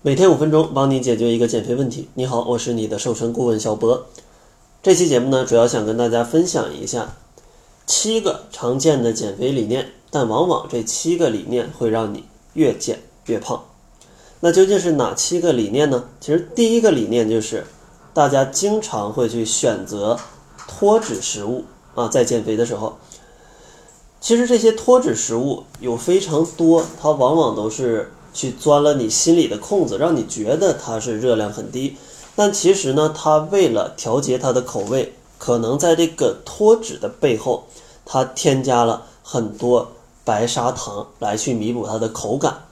每天五分钟，帮你解决一个减肥问题。你好，我是你的瘦身顾问小博。这期节目呢，主要想跟大家分享一下七个常见的减肥理念，但往往这七个理念会让你越减越胖。那究竟是哪七个理念呢？其实第一个理念就是大家经常会去选择脱脂食物啊，在减肥的时候，其实这些脱脂食物有非常多，它往往都是。去钻了你心里的空子，让你觉得它是热量很低，但其实呢，它为了调节它的口味，可能在这个脱脂的背后，它添加了很多白砂糖来去弥补它的口感。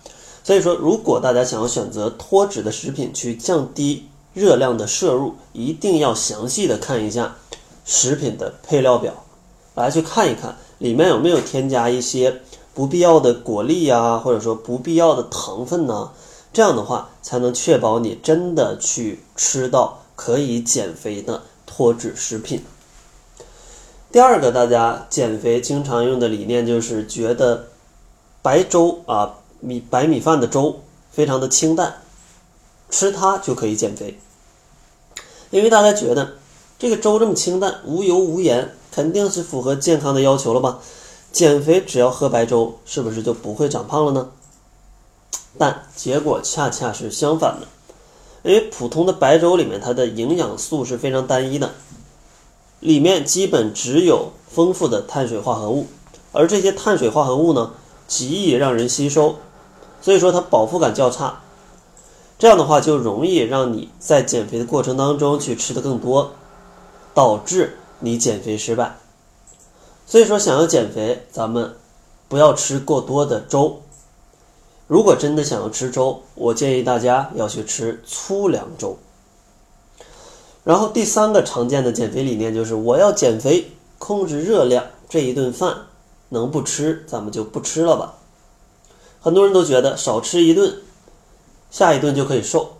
所以说，如果大家想要选择脱脂的食品去降低热量的摄入，一定要详细的看一下食品的配料表，来去看一看里面有没有添加一些。不必要的果粒呀，或者说不必要的糖分呢，这样的话才能确保你真的去吃到可以减肥的脱脂食品。第二个，大家减肥经常用的理念就是觉得白粥啊米白米饭的粥非常的清淡，吃它就可以减肥。因为大家觉得这个粥这么清淡，无油无盐，肯定是符合健康的要求了吧？减肥只要喝白粥，是不是就不会长胖了呢？但结果恰恰是相反的，因为普通的白粥里面它的营养素是非常单一的，里面基本只有丰富的碳水化合物，而这些碳水化合物呢极易让人吸收，所以说它饱腹感较差，这样的话就容易让你在减肥的过程当中去吃的更多，导致你减肥失败。所以说，想要减肥，咱们不要吃过多的粥。如果真的想要吃粥，我建议大家要去吃粗粮粥。然后第三个常见的减肥理念就是，我要减肥，控制热量，这一顿饭能不吃，咱们就不吃了吧。很多人都觉得少吃一顿，下一顿就可以瘦，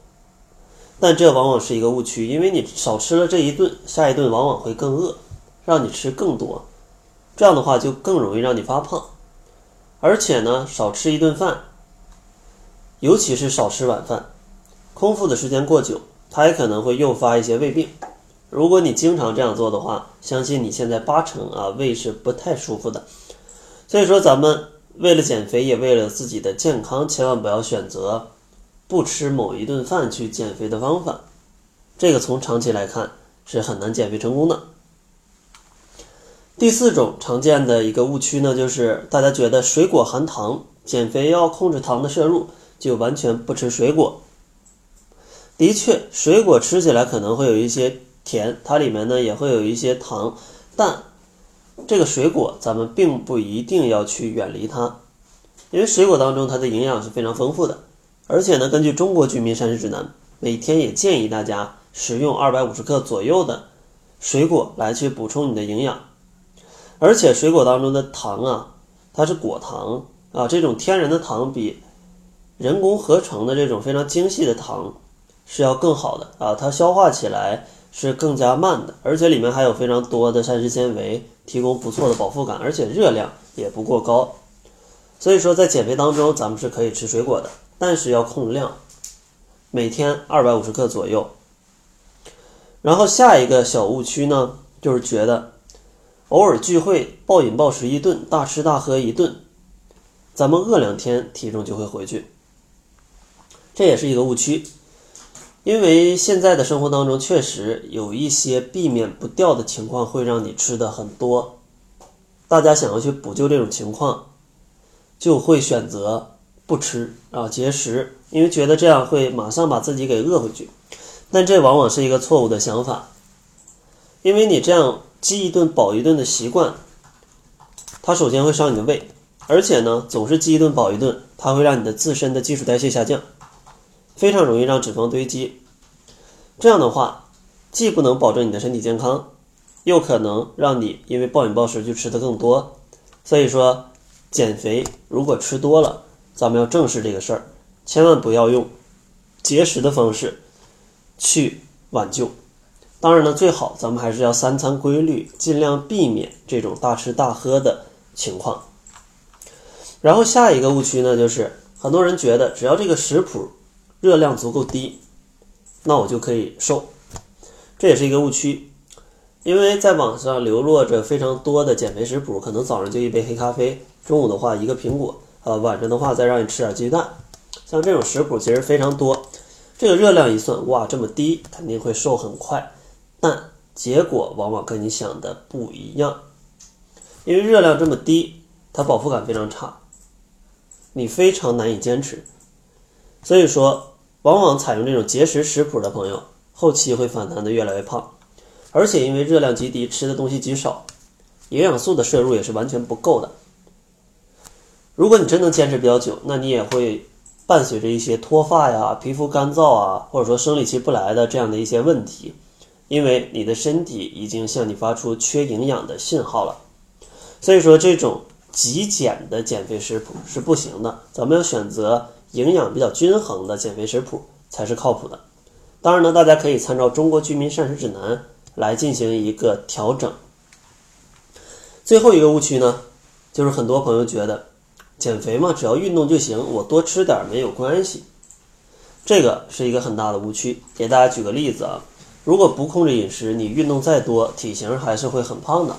但这往往是一个误区，因为你少吃了这一顿，下一顿往往会更饿，让你吃更多。这样的话就更容易让你发胖，而且呢，少吃一顿饭，尤其是少吃晚饭，空腹的时间过久，它也可能会诱发一些胃病。如果你经常这样做的话，相信你现在八成啊胃是不太舒服的。所以说，咱们为了减肥，也为了自己的健康，千万不要选择不吃某一顿饭去减肥的方法。这个从长期来看是很难减肥成功的。第四种常见的一个误区呢，就是大家觉得水果含糖，减肥要控制糖的摄入，就完全不吃水果。的确，水果吃起来可能会有一些甜，它里面呢也会有一些糖，但这个水果咱们并不一定要去远离它，因为水果当中它的营养是非常丰富的，而且呢，根据中国居民膳食指南，每天也建议大家食用二百五十克左右的水果来去补充你的营养。而且水果当中的糖啊，它是果糖啊，这种天然的糖比人工合成的这种非常精细的糖是要更好的啊，它消化起来是更加慢的，而且里面还有非常多的膳食纤维，提供不错的饱腹感，而且热量也不过高。所以说在减肥当中，咱们是可以吃水果的，但是要控量，每天二百五十克左右。然后下一个小误区呢，就是觉得。偶尔聚会暴饮暴食一顿，大吃大喝一顿，咱们饿两天体重就会回去，这也是一个误区。因为现在的生活当中确实有一些避免不掉的情况，会让你吃的很多。大家想要去补救这种情况，就会选择不吃啊节食，因为觉得这样会马上把自己给饿回去。但这往往是一个错误的想法，因为你这样。饥一顿饱一顿的习惯，它首先会伤你的胃，而且呢，总是饥一顿饱一顿，它会让你的自身的基础代谢下降，非常容易让脂肪堆积。这样的话，既不能保证你的身体健康，又可能让你因为暴饮暴食就吃的更多。所以说，减肥如果吃多了，咱们要正视这个事儿，千万不要用节食的方式去挽救。当然呢，最好咱们还是要三餐规律，尽量避免这种大吃大喝的情况。然后下一个误区呢，就是很多人觉得只要这个食谱热量足够低，那我就可以瘦。这也是一个误区，因为在网上流落着非常多的减肥食谱，可能早上就一杯黑咖啡，中午的话一个苹果，呃，晚上的话再让你吃点鸡蛋，像这种食谱其实非常多。这个热量一算，哇，这么低，肯定会瘦很快，但结果往往跟你想的不一样，因为热量这么低，它饱腹感非常差。你非常难以坚持，所以说，往往采用这种节食食谱的朋友，后期会反弹的越来越胖，而且因为热量极低，吃的东西极少，营养素的摄入也是完全不够的。如果你真能坚持比较久，那你也会伴随着一些脱发呀、皮肤干燥啊，或者说生理期不来的这样的一些问题，因为你的身体已经向你发出缺营养的信号了。所以说这种。极简的减肥食谱是不行的，咱们要选择营养比较均衡的减肥食谱才是靠谱的。当然呢，大家可以参照《中国居民膳食指南》来进行一个调整。最后一个误区呢，就是很多朋友觉得减肥嘛，只要运动就行，我多吃点没有关系。这个是一个很大的误区。给大家举个例子啊，如果不控制饮食，你运动再多，体型还是会很胖的。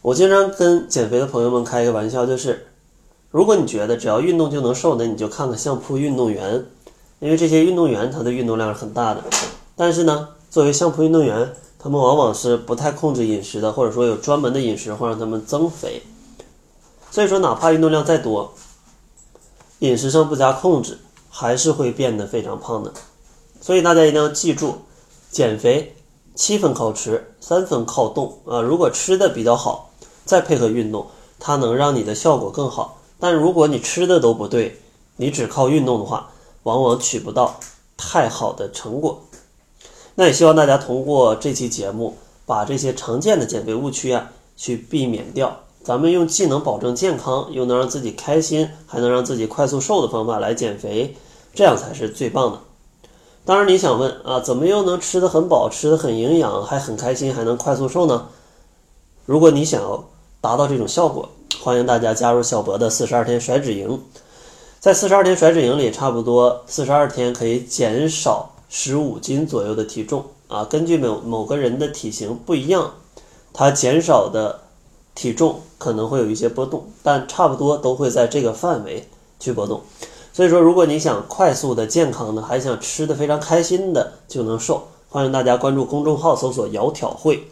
我经常跟减肥的朋友们开一个玩笑，就是如果你觉得只要运动就能瘦，那你就看看相扑运动员，因为这些运动员他的运动量是很大的。但是呢，作为相扑运动员，他们往往是不太控制饮食的，或者说有专门的饮食会让他们增肥。所以说，哪怕运动量再多，饮食上不加控制，还是会变得非常胖的。所以大家一定要记住，减肥七分靠吃，三分靠动啊！如果吃的比较好。再配合运动，它能让你的效果更好。但如果你吃的都不对，你只靠运动的话，往往取不到太好的成果。那也希望大家通过这期节目，把这些常见的减肥误区啊，去避免掉。咱们用既能保证健康，又能让自己开心，还能让自己快速瘦的方法来减肥，这样才是最棒的。当然，你想问啊，怎么又能吃得很饱，吃得很营养，还很开心，还能快速瘦呢？如果你想要达到这种效果，欢迎大家加入小博的四十二天甩脂营。在四十二天甩脂营里，差不多四十二天可以减少十五斤左右的体重啊。根据某某个人的体型不一样，它减少的体重可能会有一些波动，但差不多都会在这个范围去波动。所以说，如果你想快速的、健康的，还想吃的非常开心的就能瘦，欢迎大家关注公众号，搜索“窈窕会”。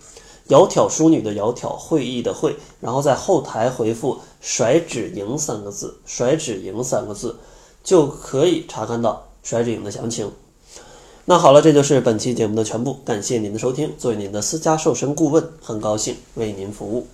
窈窕淑女的窈窕，会议的会，然后在后台回复“甩脂营”三个字，“甩脂营”三个字，就可以查看到甩脂营的详情。那好了，这就是本期节目的全部，感谢您的收听。作为您的私家瘦身顾问，很高兴为您服务。